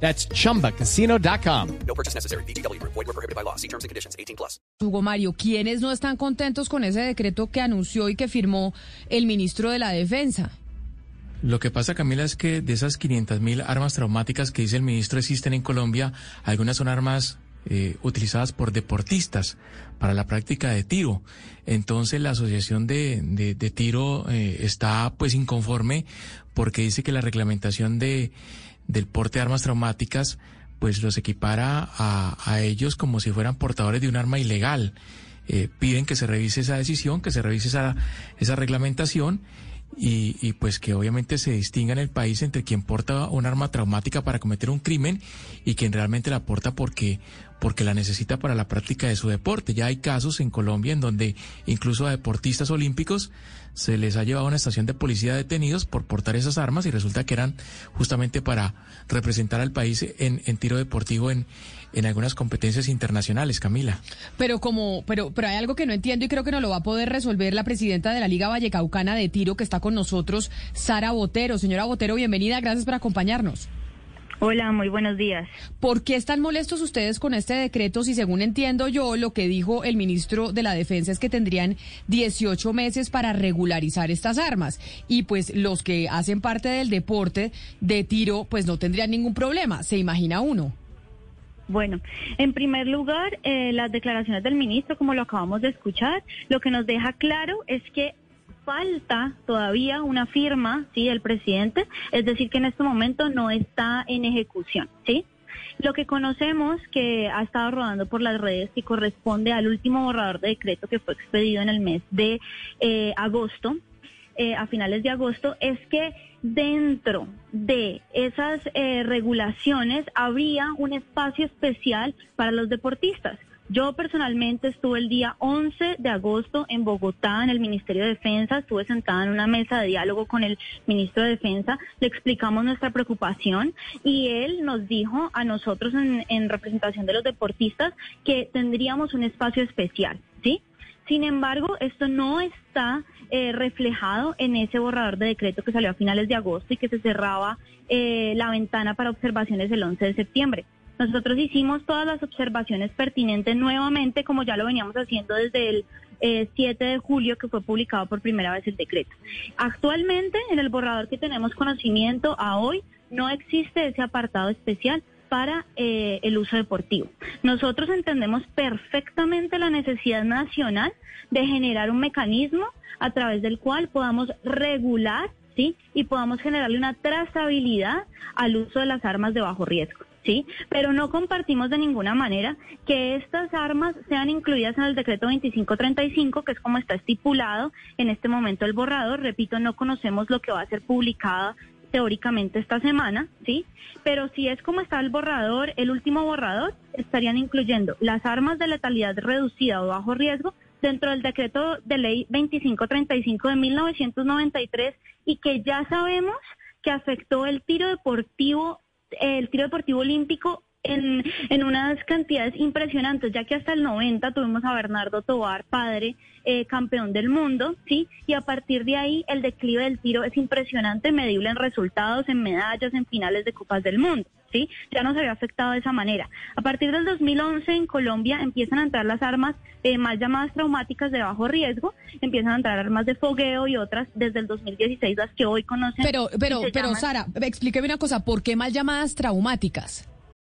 That's chumbacasino.com. No purchase necessary. BGW. Void were prohibited by law. See terms and conditions. 18 plus. Hugo Mario, ¿quiénes no están contentos con ese decreto que anunció y que firmó el ministro de la Defensa? Lo que pasa, Camila, es que de esas 500 mil armas traumáticas que dice el ministro existen en Colombia, algunas son armas eh, utilizadas por deportistas para la práctica de tiro. Entonces la Asociación de, de, de Tiro eh, está pues inconforme porque dice que la reglamentación de, del porte de armas traumáticas pues los equipara a, ellos como si fueran portadores de un arma ilegal. Eh, piden que se revise esa decisión, que se revise esa, esa reglamentación y, y, pues que obviamente se distinga en el país entre quien porta un arma traumática para cometer un crimen y quien realmente la porta porque, porque la necesita para la práctica de su deporte. Ya hay casos en Colombia en donde incluso a deportistas olímpicos se les ha llevado a una estación de policía detenidos por portar esas armas y resulta que eran justamente para representar al país en, en tiro deportivo en, en algunas competencias internacionales, Camila. Pero como, pero, pero hay algo que no entiendo y creo que no lo va a poder resolver la presidenta de la Liga Vallecaucana de Tiro que está con nosotros, Sara Botero. Señora Botero, bienvenida, gracias por acompañarnos. Hola, muy buenos días. ¿Por qué están molestos ustedes con este decreto si según entiendo yo lo que dijo el ministro de la Defensa es que tendrían 18 meses para regularizar estas armas y pues los que hacen parte del deporte de tiro pues no tendrían ningún problema, se imagina uno? Bueno, en primer lugar, eh, las declaraciones del ministro, como lo acabamos de escuchar, lo que nos deja claro es que falta todavía una firma, sí, del presidente, es decir, que en este momento no está en ejecución, sí. Lo que conocemos que ha estado rodando por las redes y corresponde al último borrador de decreto que fue expedido en el mes de eh, agosto, eh, a finales de agosto, es que dentro de esas eh, regulaciones habría un espacio especial para los deportistas. Yo personalmente estuve el día 11 de agosto en Bogotá, en el Ministerio de Defensa, estuve sentada en una mesa de diálogo con el ministro de Defensa, le explicamos nuestra preocupación y él nos dijo a nosotros en, en representación de los deportistas que tendríamos un espacio especial, ¿sí? Sin embargo, esto no está eh, reflejado en ese borrador de decreto que salió a finales de agosto y que se cerraba eh, la ventana para observaciones el 11 de septiembre. Nosotros hicimos todas las observaciones pertinentes nuevamente, como ya lo veníamos haciendo desde el eh, 7 de julio, que fue publicado por primera vez el decreto. Actualmente, en el borrador que tenemos conocimiento a hoy, no existe ese apartado especial para eh, el uso deportivo. Nosotros entendemos perfectamente la necesidad nacional de generar un mecanismo a través del cual podamos regular ¿sí? y podamos generarle una trazabilidad al uso de las armas de bajo riesgo. ¿sí? Pero no compartimos de ninguna manera que estas armas sean incluidas en el decreto 2535, que es como está estipulado en este momento el borrador. Repito, no conocemos lo que va a ser publicado teóricamente esta semana, ¿sí? Pero si es como está el borrador, el último borrador, estarían incluyendo las armas de letalidad reducida o bajo riesgo dentro del decreto de ley 2535 de 1993 y que ya sabemos que afectó el tiro deportivo el tiro deportivo olímpico en, en unas cantidades impresionantes, ya que hasta el 90 tuvimos a Bernardo Tobar, padre, eh, campeón del mundo, ¿sí? Y a partir de ahí el declive del tiro es impresionante, medible en resultados, en medallas, en finales de Copas del Mundo. ¿Sí? Ya nos había afectado de esa manera. A partir del 2011 en Colombia empiezan a entrar las armas eh, más llamadas traumáticas de bajo riesgo, empiezan a entrar armas de fogueo y otras desde el 2016 las que hoy conocen. Pero, pero, pero Sara, explíqueme una cosa, ¿por qué mal llamadas traumáticas?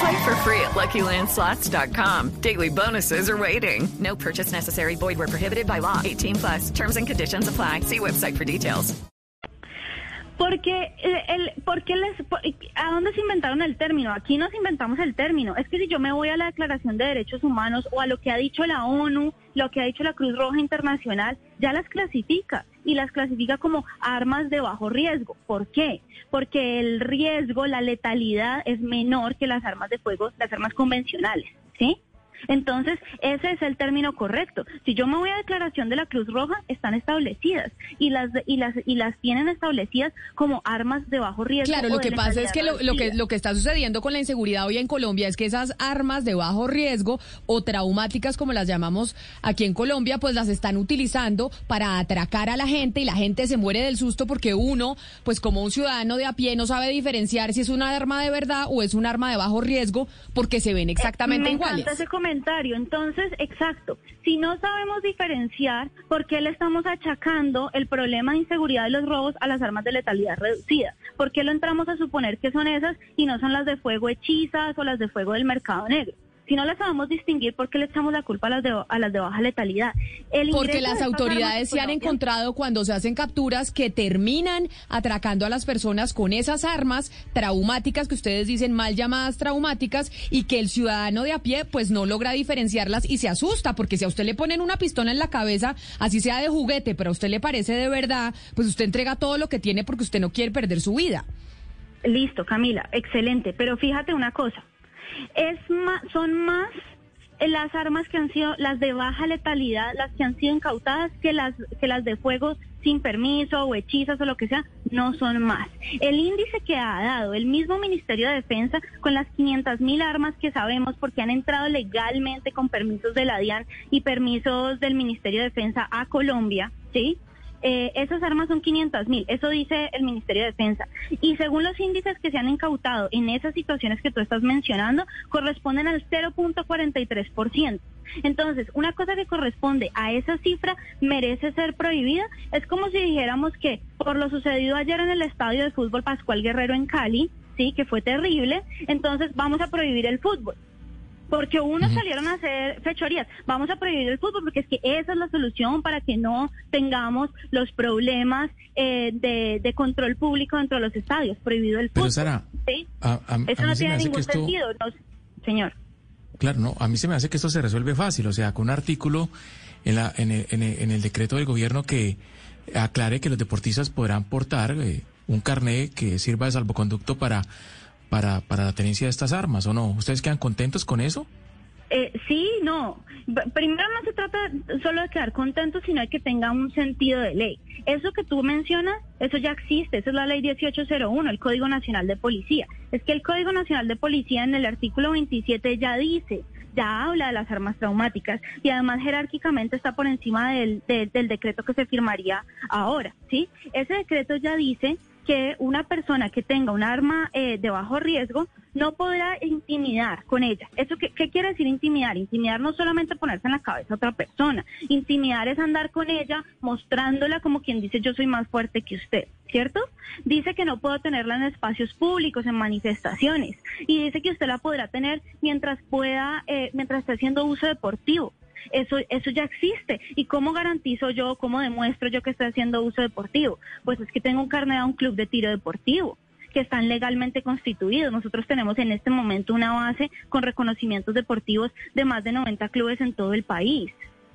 Play for free at LuckyLandSlots.com. Daily bonuses are waiting. No purchase necessary. Void where prohibited by law. 18 plus. Terms and conditions apply. See website for details. Porque, el, el- porque les, ¿a dónde se inventaron el término? Aquí nos inventamos el término. Es que si yo me voy a la Declaración de Derechos Humanos o a lo que ha dicho la ONU, lo que ha dicho la Cruz Roja Internacional, ya las clasifica y las clasifica como armas de bajo riesgo. ¿Por qué? Porque el riesgo, la letalidad es menor que las armas de fuego, las armas convencionales, ¿sí? Entonces, ese es el término correcto. Si yo me voy a declaración de la Cruz Roja, están establecidas y las y las y las tienen establecidas como armas de bajo riesgo. Claro, lo que pasa es que lo, lo que lo que está sucediendo con la inseguridad hoy en Colombia es que esas armas de bajo riesgo o traumáticas como las llamamos aquí en Colombia, pues las están utilizando para atracar a la gente y la gente se muere del susto porque uno, pues como un ciudadano de a pie no sabe diferenciar si es una arma de verdad o es un arma de bajo riesgo porque se ven exactamente Me iguales. encanta ese Entonces, exacto. Si no sabemos diferenciar, ¿por qué le estamos achacando el problema de inseguridad de los robos a las armas de letalidad reducida? ¿Por qué lo entramos a suponer que son esas y no son las de fuego hechizas o las de fuego del mercado negro? Si no las sabemos distinguir, ¿por qué le echamos la culpa a las de, a las de baja letalidad? El Porque las autoridades se han encontrado cuando se hacen capturas que terminan atracando a las personas con esas armas traumáticas que ustedes dicen mal llamadas traumáticas y que el ciudadano de a pie pues no logra diferenciarlas y se asusta porque si a usted le ponen una pistola en la cabeza, así sea de juguete, pero a usted le parece de verdad, pues usted entrega todo lo que tiene porque usted no quiere perder su vida. Listo, Camila, excelente. Pero fíjate una cosa, es ma- son más eh, las armas que han sido las de baja letalidad, las que han sido incautadas, que las que las de fuego sin permiso o hechizas o lo que sea, no son más. El índice que ha dado el mismo Ministerio de Defensa con las 500 mil armas que sabemos porque han entrado legalmente con permisos de la DIAN y permisos del Ministerio de Defensa a Colombia, ¿sí? Eh, esas armas son 500 mil, eso dice el Ministerio de Defensa. Y según los índices que se han incautado en esas situaciones que tú estás mencionando, corresponden al 0.43%. Entonces, una cosa que corresponde a esa cifra merece ser prohibida. Es como si dijéramos que por lo sucedido ayer en el estadio de fútbol Pascual Guerrero en Cali, sí, que fue terrible, entonces vamos a prohibir el fútbol porque unos salieron a hacer fechorías. Vamos a prohibir el fútbol porque es que esa es la solución para que no tengamos los problemas eh, de, de control público dentro de los estadios. Prohibido el Pero fútbol. Sara, ¿sí? a, a- Eso a no tiene ningún esto... sentido, no, señor. Claro, no, a mí se me hace que esto se resuelve fácil, o sea, con un artículo en, la, en, el, en el- en el decreto del gobierno que aclare que los deportistas podrán portar eh, un carnet que sirva de salvoconducto para, para, para la tenencia de estas armas, ¿o no? ¿Ustedes quedan contentos con eso? Eh, sí, no. Primero no se trata solo de quedar contentos, sino de que tenga un sentido de ley. Eso que tú mencionas, eso ya existe, esa es la ley 1801, el Código Nacional de Policía. Es que el Código Nacional de Policía en el artículo 27 ya dice, ya habla de las armas traumáticas y además jerárquicamente está por encima del, del- del decreto que se firmaría ahora, ¿sí? Ese decreto ya dice que una persona que tenga un arma eh, de bajo riesgo no podrá intimidar con ella. ¿Eso qué, quiere decir intimidar? Intimidar no solamente ponerse en la cabeza a otra persona. Intimidar es andar con ella mostrándola como quien dice yo soy más fuerte que usted, ¿cierto? Dice que no puedo tenerla en espacios públicos, en manifestaciones. Y dice que usted la podrá tener mientras pueda, eh, mientras esté haciendo uso deportivo. Eso, eso ya existe. ¿Y cómo garantizo yo, cómo demuestro yo que estoy haciendo uso deportivo? Pues es que tengo un carnet a un club de tiro deportivo que están legalmente constituidos. Nosotros tenemos en este momento una base con reconocimientos deportivos de más de 90 clubes en todo el país.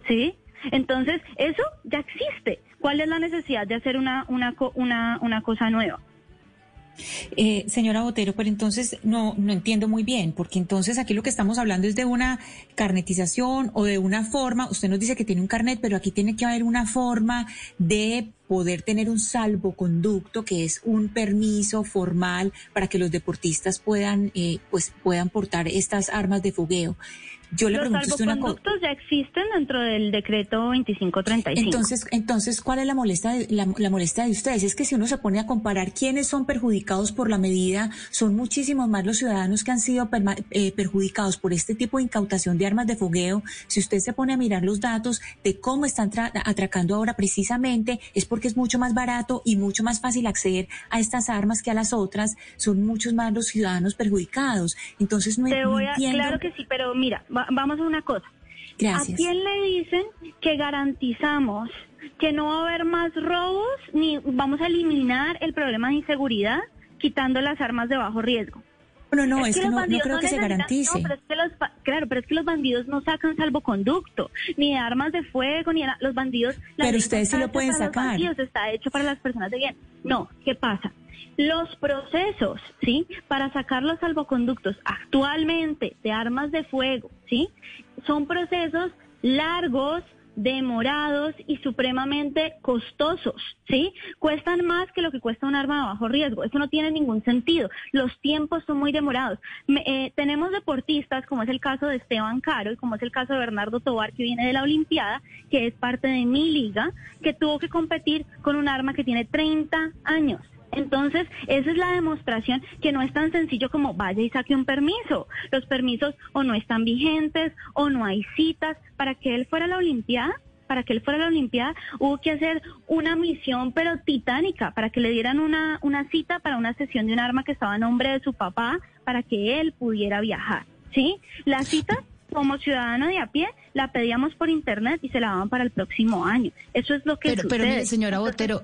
¿Sí? Entonces, eso ya existe. ¿Cuál es la necesidad de hacer una, una, una, una cosa nueva? Eh, señora Botero, pero entonces no, no entiendo muy bien, porque entonces aquí lo que estamos hablando es de una carnetización o de una forma, usted nos dice que tiene un carnet, pero aquí tiene que haber una forma de poder tener un salvoconducto, que es un permiso formal para que los deportistas puedan, eh, pues, puedan portar estas armas de fogueo. Yo le Los pregunto usted una cosa. ya existen dentro del decreto 2535. Entonces, entonces, ¿cuál es la molestia, de, la, la molestia de ustedes? Es que si uno se pone a comparar quiénes son perjudicados por la medida, son muchísimos más los ciudadanos que han sido perma- eh, perjudicados por este tipo de incautación de armas de fogueo. Si usted se pone a mirar los datos de cómo están tra- atracando ahora precisamente, es porque es mucho más barato y mucho más fácil acceder a estas armas que a las otras. Son muchos más los ciudadanos perjudicados. Entonces, no, Te no voy a, entiendo. claro que sí, pero mira, va- vamos a una cosa. Gracias. ¿A quién le dicen que garantizamos que no va a haber más robos ni vamos a eliminar el problema de inseguridad quitando las armas de bajo riesgo? No, no, es, que, no, no creo que se garantice. no, pero es que los claro, pero es que los bandidos no sacan salvoconducto, ni de armas de fuego, ni de la- los bandidos. la Pero ustedes sí lo pueden sacar. bandidos, está hecho para las personas de bien. No, ¿qué pasa? Los procesos, ¿sí? Para sacar los salvoconductos actualmente de armas de fuego, ¿sí? Son procesos largos, demorados y supremamente costosos, ¿sí? Cuestan más que lo que cuesta un arma de bajo riesgo. Eso no tiene ningún sentido. Los tiempos son muy demorados. Eh, tenemos deportistas, como es el caso de Esteban Caro y como es el caso de Bernardo Tobar, que viene de la Olimpiada, que es parte de mi liga, que tuvo que competir con un arma que tiene 30 años. Entonces, esa es la demostración que no es tan sencillo como vaya y saque un permiso. Los permisos o no están vigentes o no hay citas. Para que él fuera a la Olimpiada, para que él fuera a la Olimpiada, hubo que hacer una misión, pero titánica, para que le dieran una, una cita para una sesión de un arma que estaba a nombre de su papá, para que él pudiera viajar. ¿Sí? La cita, como ciudadano de a pie, la pedíamos por internet y se la daban para el próximo año. Eso es lo que Pero, pero sucede. mire, señora Botero,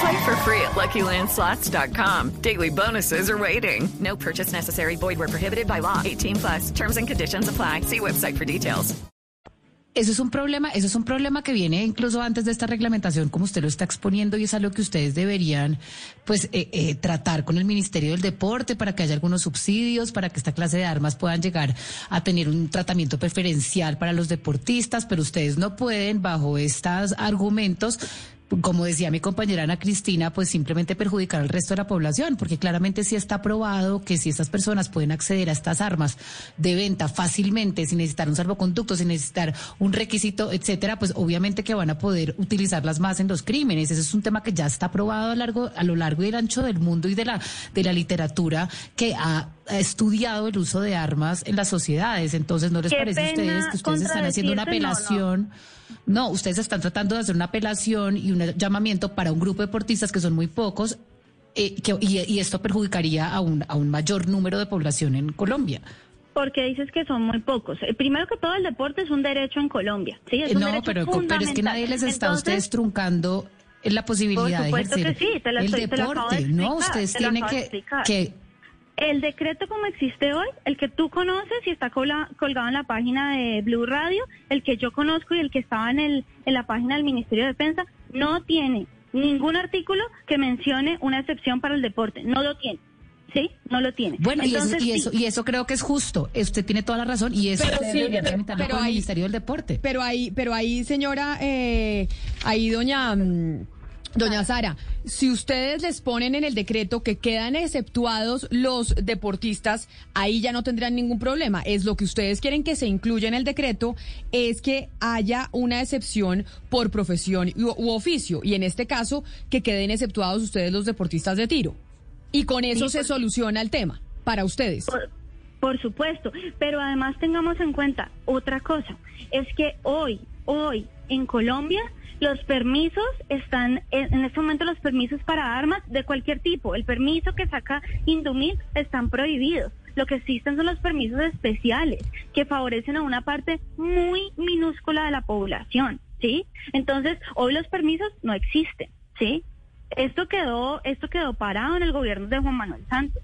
Play for free at LuckyLandSlots.com. Daily bonuses are waiting. No purchase necessary. Void where prohibited by law. 18 plus. Terms and conditions apply. See website for details. eso es un problema, eso es un problema que viene incluso antes de esta reglamentación, como usted lo está exponiendo, y es algo que ustedes deberían, pues, eh, eh, tratar con el Ministerio del Deporte para que haya algunos subsidios, para que esta clase de armas puedan llegar a tener un tratamiento preferencial para los deportistas, pero ustedes no pueden, bajo estos argumentos, como decía mi compañera Ana Cristina, pues simplemente perjudicar al resto de la población, porque claramente sí está probado que si estas personas pueden acceder a estas armas de venta fácilmente, sin necesitar un salvoconducto, sin necesitar un requisito, etcétera, pues obviamente que van a poder utilizarlas más en los crímenes. Ese es un tema que ya está probado a, largo, a lo largo y el ancho del mundo y de la, de la literatura que ha ha estudiado el uso de armas en las sociedades. Entonces, ¿no les Qué parece a ustedes que ustedes están haciendo una no, no. No, ustedes están tratando de hacer una apelación y un llamamiento para un grupo de deportistas que son muy pocos eh, que- y, y esto perjudicaría a un, a un mayor número de población en Colombia. Porque dices que son muy pocos. Eh, Primero que todo, el deporte es un derecho en Colombia. ¿sí? Es Eh, un no, derecho pero, pero es que nadie les está a ustedes truncando la posibilidad de ejercer que sí, te la el estoy- te lo acabo de deporte. no, ustedes tienen que, que El decreto como existe hoy, el que tú conoces y está colgado en la página de Blue Radio, el que yo conozco y el que estaba en, el, en la página del Ministerio de Defensa, no tiene ningún artículo que mencione una excepción para el deporte. No lo tiene. ¿Sí? No lo tiene. Bueno, y, eso, Entonces, y, sí, eso, y eso creo que es justo. Usted tiene toda la razón y eso Pero ustedes sí, pero- pero con el Ministerio del Deporte. Pero ahí, pero ahí, señora, eh, ahí doña, mm, doña Sara, si ustedes les ponen en el decreto que quedan exceptuados los deportistas, ahí ya no tendrán ningún problema. Es lo que ustedes quieren que se incluya en el decreto, es que haya una excepción por profesión u, u oficio. Y en este caso, que queden exceptuados ustedes los deportistas de tiro. Y con eso se soluciona el tema para ustedes. Por, por supuesto, pero además tengamos en cuenta otra cosa, es que hoy, hoy en Colombia los permisos están, en este momento los permisos para armas de cualquier tipo, el permiso que saca Indumil están prohibidos. Lo que existen son los permisos especiales que favorecen a una parte muy minúscula de la población, ¿sí? Entonces, hoy los permisos no existen, ¿sí? Esto quedó, esto quedó parado en el gobierno de Juan Manuel Santos.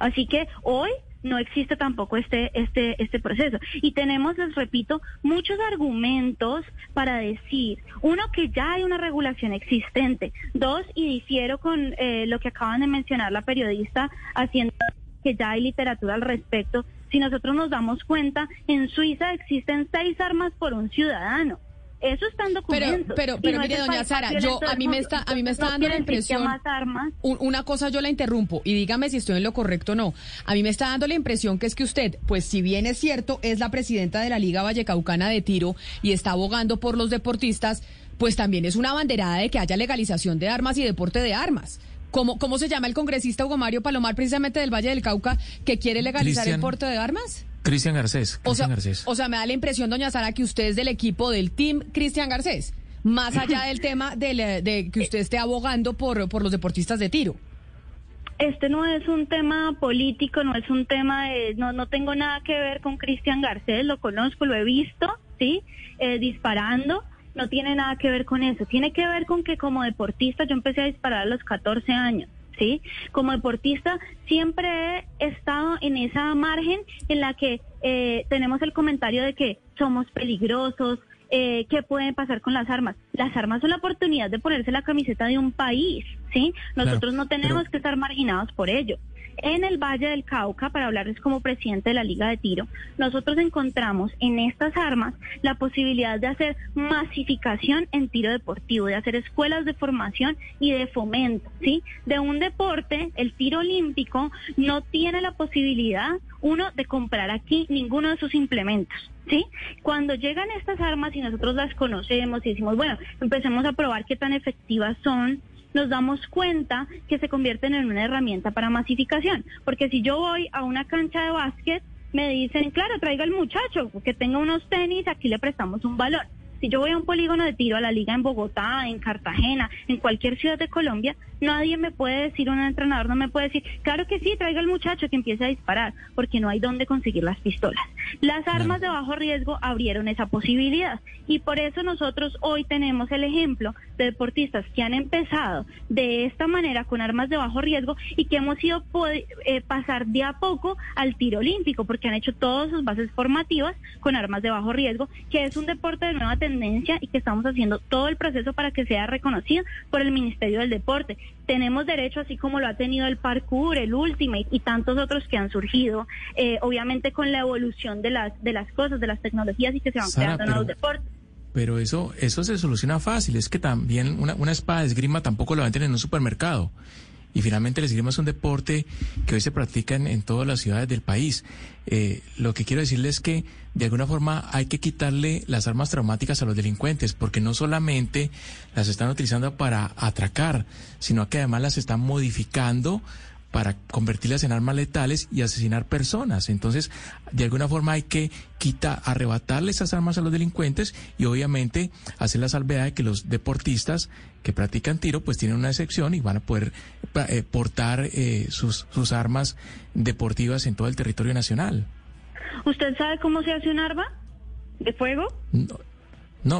Así que hoy no existe tampoco este, este, este proceso. Y tenemos, les repito, muchos argumentos para decir, uno, que ya hay una regulación existente, dos, y difiero con eh, lo que acaban de mencionar la periodista, haciendo que ya hay literatura al respecto. Si nosotros nos damos cuenta, en Suiza existen seis armas por un ciudadano. Eso está en Pero, documentos. pero, pero no es mire, doña Sara, yo a mí me está, a mí me está No dando la impresión. más armas. Un- Una cosa yo la interrumpo y dígame si estoy en lo correcto o no. A mí me está dando la impresión que es que usted, pues si bien es cierto, es la presidenta de la Liga Vallecaucana de Tiro y está abogando por los deportistas, pues también es una banderada de que haya legalización de armas y deporte de armas. ¿Cómo, ¿Cómo se llama el congresista Hugo Mario Palomar, precisamente del Valle del Cauca, que quiere legalizar el porte de armas? Cristian Garcés. O sea, Garcés. o sea, me da la impresión, doña Sara, que usted es del equipo del Team Cristian Garcés, más allá del tema del, eh, de que usted esté abogando por, por los deportistas de tiro. Este no es un tema político, no es un tema de, no, no tengo nada que ver con Cristian Garcés, lo conozco, lo he visto, ¿sí? Eh, disparando, no tiene nada que ver con eso, tiene que ver con que como deportista yo empecé a disparar a los 14 años. ¿Sí? Como deportista siempre he estado en esa margen en la que eh, tenemos el comentario de que somos peligrosos, eh, qué puede pasar con las armas. Las armas son la oportunidad de ponerse la camiseta de un país, ¿sí? Nosotros Claro, no tenemos pero- que estar marginados por ello. En el Valle del Cauca, para hablarles como presidente de la Liga de Tiro, nosotros encontramos en estas armas la posibilidad de hacer masificación en tiro deportivo, de hacer escuelas de formación y de fomento, ¿sí? De un deporte, el tiro olímpico, no tiene la posibilidad, uno, de comprar aquí ninguno de sus implementos. ¿Sí? Cuando llegan estas armas y nosotros las conocemos y decimos, bueno, empecemos a probar qué tan efectivas son, nos damos cuenta que se convierten en una herramienta para masificación. Porque si yo voy a una cancha de básquet, me dicen, claro, traiga al muchacho, que tenga unos tenis, aquí le prestamos un balón. Si yo voy a un polígono de tiro a la liga en Bogotá, en Cartagena, en cualquier ciudad de Colombia, nadie me puede decir, un entrenador no me puede decir, claro que sí, traiga al muchacho que empiece a disparar, porque no hay dónde conseguir las pistolas. Las armas de bajo riesgo abrieron esa posibilidad y por eso nosotros hoy tenemos el ejemplo de deportistas que han empezado de esta manera con armas de bajo riesgo y que hemos ido eh, pasar de a poco al tiro olímpico porque han hecho todas sus bases formativas con armas de bajo riesgo, que es un deporte de nueva tendencia y que estamos haciendo todo el proceso para que sea reconocido por el Ministerio del Deporte. Tenemos derecho, así como lo ha tenido el parkour, el ultimate y tantos otros que han surgido, eh, obviamente con la evolución de las, de las cosas, de las tecnologías y que se van Sara, creando nuevos pero- deportes. Pero eso, eso se soluciona fácil. Es que también una, una espada de esgrima tampoco la venden en un supermercado. Y finalmente el esgrima es un deporte que hoy se practica en, todas las ciudades del país. Eh, lo que quiero decirles es que de alguna forma hay que quitarle las armas traumáticas a los delincuentes, porque no solamente las están utilizando para atracar, sino que además las están modificando para convertirlas en armas letales y asesinar personas. Entonces, de alguna forma hay que quitar, arrebatarle esas armas a los delincuentes y obviamente hacer la salvedad de que los deportistas que practican tiro pues tienen una excepción y van a poder eh, portar eh, sus, sus armas deportivas en todo el territorio nacional. ¿Usted sabe cómo se hace un arma de fuego? No,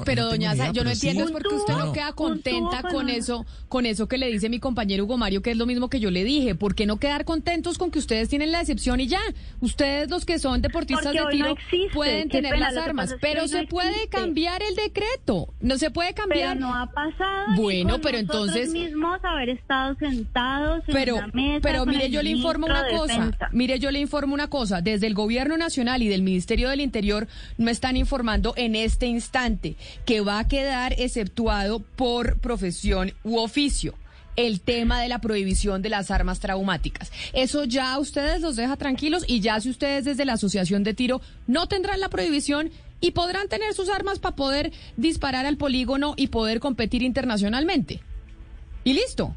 Pero no doña idea, yo no pero sí. entiendo es porque usted No, no no. queda contenta con con- eso, con eso que le dice mi compañero Hugo Mario, que es lo mismo que yo le dije. ¿Por qué no quedar contentos con que ustedes tienen la excepción y ya? Ustedes los que son deportistas Porque de no tiro existe. pueden Qué tener pena, las armas, pero se no puede existe. cambiar el decreto. No se puede cambiar. Pero no ha pasado. Bueno, con pero entonces- mismos haber estado sentados en Pero, una mesa pero con mire, el yo le informo una cosa. Defensa. Mire, yo le informo una cosa. Desde el Gobierno Nacional y del Ministerio del Interior no están informando en este instante que va a quedar exceptuado por profesión u oficio el tema de la prohibición de las armas traumáticas. Eso ya a ustedes los deja tranquilos y ya si ustedes desde la Asociación de Tiro no tendrán la prohibición y podrán tener sus armas para poder disparar al polígono y poder competir internacionalmente. Y listo.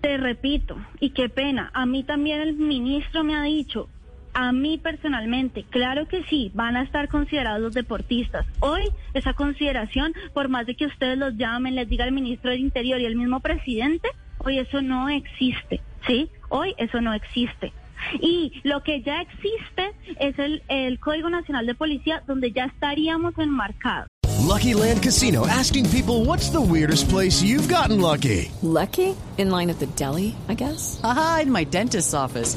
Te repito, y qué pena, a mí también el ministro me ha dicho, a mí personalmente, claro que sí, van a estar considerados los deportistas. Hoy esa consideración, por más de que ustedes los llamen, les diga el ministro del Interior y el mismo presidente, hoy eso no existe, ¿sí? Hoy eso no existe. Y lo que ya existe es el, el Código Nacional de Policía, donde ya estaríamos enmarcados. Lucky Land Casino asking people what's the weirdest place you've gotten lucky? Lucky? In line at the deli, I guess? Aha, in my dentist's office.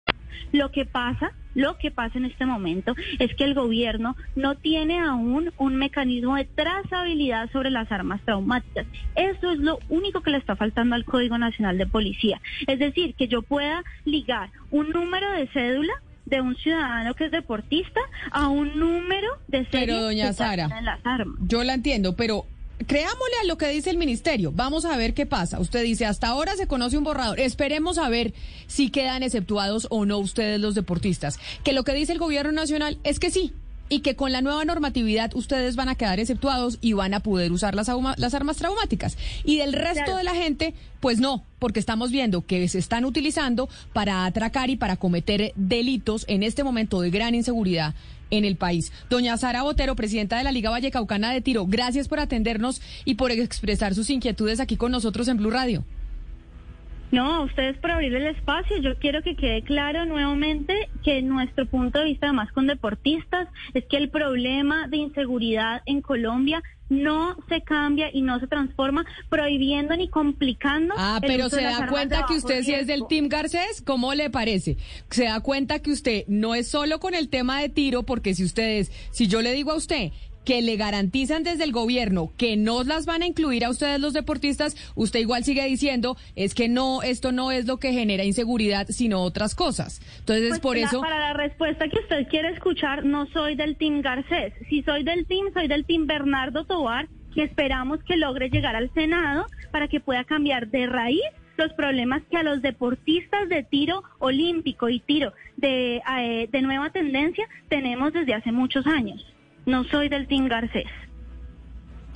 Lo que pasa, lo que pasa en este momento es que el gobierno no tiene aún un mecanismo de trazabilidad sobre las armas traumáticas. Eso es lo único que le está faltando al Código Nacional de Policía. Es decir, que yo pueda ligar un número de cédula de un ciudadano que es deportista a un número de Sara, en las armas. yo la entiendo, pero creámosle a lo que dice el ministerio. Vamos a ver qué pasa. Usted dice, hasta ahora se conoce un borrador. Esperemos a ver si quedan exceptuados o no ustedes los deportistas. Que lo que dice el gobierno nacional es que sí. Y que con la nueva normatividad ustedes van a quedar exceptuados y van a poder usar las, armas traumáticas. Y del resto Claro. de la gente, pues no, porque estamos viendo que se están utilizando para atracar y para cometer delitos en este momento de gran inseguridad en el país. Doña Sara Botero, presidenta de la Liga Vallecaucana de Tiro, gracias por atendernos y por expresar sus inquietudes aquí con nosotros en Blue Radio. No, a ustedes por abrir el espacio. Yo quiero que quede claro nuevamente que nuestro punto de vista, además con deportistas, es que el problema de inseguridad en Colombia no se cambia y no se transforma prohibiendo ni complicando. Ah, pero se da cuenta que usted sí es del. Team Garcés, ¿cómo le parece? Se da cuenta que usted no es solo con el tema de tiro, porque si ustedes, si yo le digo a usted que le garantizan desde el gobierno que no las van a incluir a ustedes los deportistas, usted igual sigue diciendo es que no, esto no es lo que genera inseguridad, sino otras cosas. Entonces, Pues por la- eso... Para la respuesta que usted quiere escuchar, no soy del Team Garcés. Si soy del Team, soy del Team Bernardo Tobar, que esperamos que logre llegar al Senado para que pueda cambiar de raíz los problemas que a los deportistas de tiro olímpico y tiro de, eh, de nueva tendencia tenemos desde hace muchos años. No soy del Team Garcés.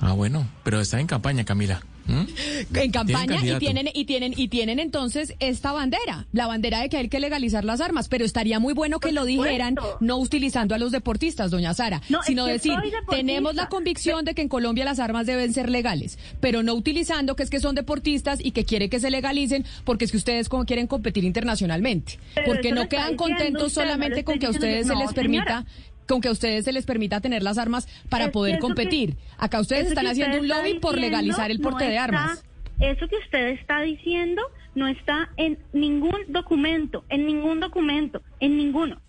Ah, bueno, pero está en campaña, Camila. ¿Mm? En campaña y tienen y tienen y tienen entonces esta bandera, la bandera de que hay que legalizar las armas, pero estaría muy bueno que lo dijeran no utilizando a los deportistas, doña Sara, No, es sino que decir, tenemos la convicción de que en Colombia las armas deben ser legales, pero no utilizando que es que son deportistas y que quiere que se legalicen porque es que ustedes como quieren competir internacionalmente, Pero porque no quedan contentos usted, no lo solamente con que a ustedes se les permita señora. Con que a ustedes se les permita tener las armas para Es poder que- competir. Acá ustedes están haciendo usted un lobby por legalizar el no porte de está- armas. Eso que usted está diciendo no está en ningún documento, en ningún documento, en ninguno.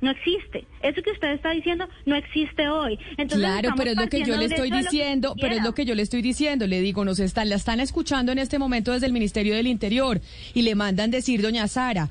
No existe. Eso que usted está diciendo no existe hoy. Entonces, Claro, pero es lo que yo le estoy diciendo, pero es lo que yo le estoy diciendo, le digo, nos están, la están escuchando en este momento desde el Ministerio del Interior y le mandan decir, doña Sara,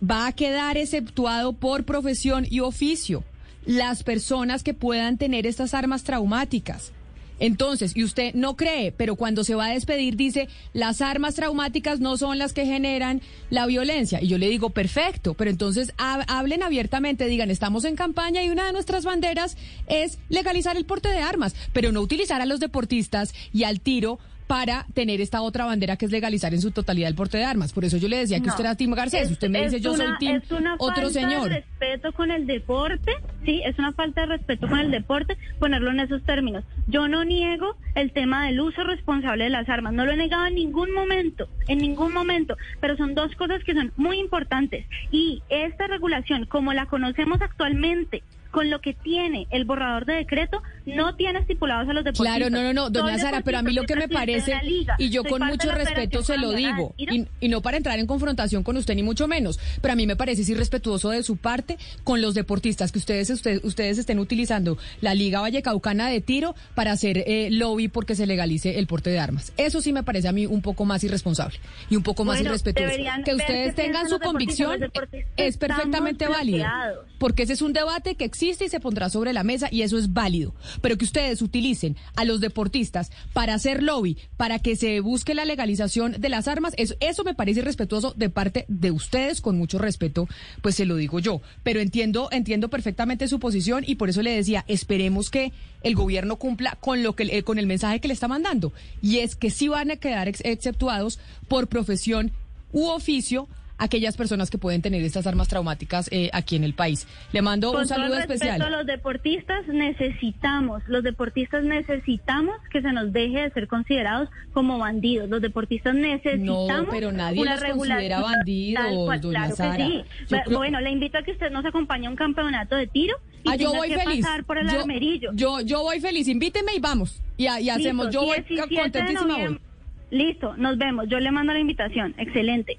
va a quedar exceptuado por profesión y oficio las personas que puedan tener estas armas traumáticas. Entonces, y usted no cree, pero cuando se va a despedir dice, las armas traumáticas no son las que generan la violencia. Y yo le digo, perfecto, pero entonces ha- hablen abiertamente, digan, estamos en campaña y una de nuestras banderas es legalizar el porte de armas, pero no utilizar a los deportistas y al tiro para tener esta otra bandera que es legalizar en su totalidad el porte de armas. Por eso yo le decía que No. usted era Tim Garcés, Es- usted me dice yo soy Tim es una otro falta señor. de respeto con el deporte, sí, es una falta de respeto con el deporte ponerlo en esos términos. Yo no niego el tema del uso responsable de las armas, no lo he negado en ningún momento, en ningún momento, pero son dos cosas que son muy importantes y esta regulación, como la conocemos actualmente, con lo que tiene el borrador de decreto, no tiene estipulados a los deportistas. Claro, no, no, no, doña Sara, pero a mí lo que me parece, liga, y yo con mucho respeto se lo digo, y, y no para entrar en confrontación con usted ni mucho menos, pero a mí me parece irrespetuoso de su parte con los deportistas que ustedes usted- ustedes estén utilizando la Liga Vallecaucana de Tiro para hacer eh, lobby porque se legalice el porte de armas. Eso sí me parece a mí un poco más irresponsable y un poco más Bueno, irrespetuoso. Que ustedes tengan su convicción es perfectamente válido, porque ese es un debate que existe y se pondrá sobre la mesa y eso es válido. Pero que ustedes utilicen a los deportistas para hacer lobby, para que se busque la legalización de las armas, eso, eso me parece irrespetuoso de parte de ustedes, con mucho respeto, pues se lo digo yo. Pero entiendo, entiendo perfectamente su posición y por eso le decía, esperemos que el gobierno cumpla con lo que con el mensaje que le está mandando. Y es que sí van a quedar ex- exceptuados por profesión u oficio aquellas personas que pueden tener estas armas traumáticas eh, aquí en el país. Le mando Con un saludo especial. a los deportistas necesitamos, los deportistas necesitamos que se nos deje de ser considerados como bandidos. Los deportistas necesitamos No, pero nadie los considera bandidos, tal cual. doña claro Sara. que sí. Creo- Bueno, le invito a que usted nos acompañe a un campeonato de tiro y Ah, yo voy que feliz. pasar por el yo, armerillo. yo, yo voy feliz. Invíteme y vamos. Y, y hacemos. Listo, yo voy 17 de contentísima noviembre. Listo, nos vemos. Yo le mando la invitación. Excelente.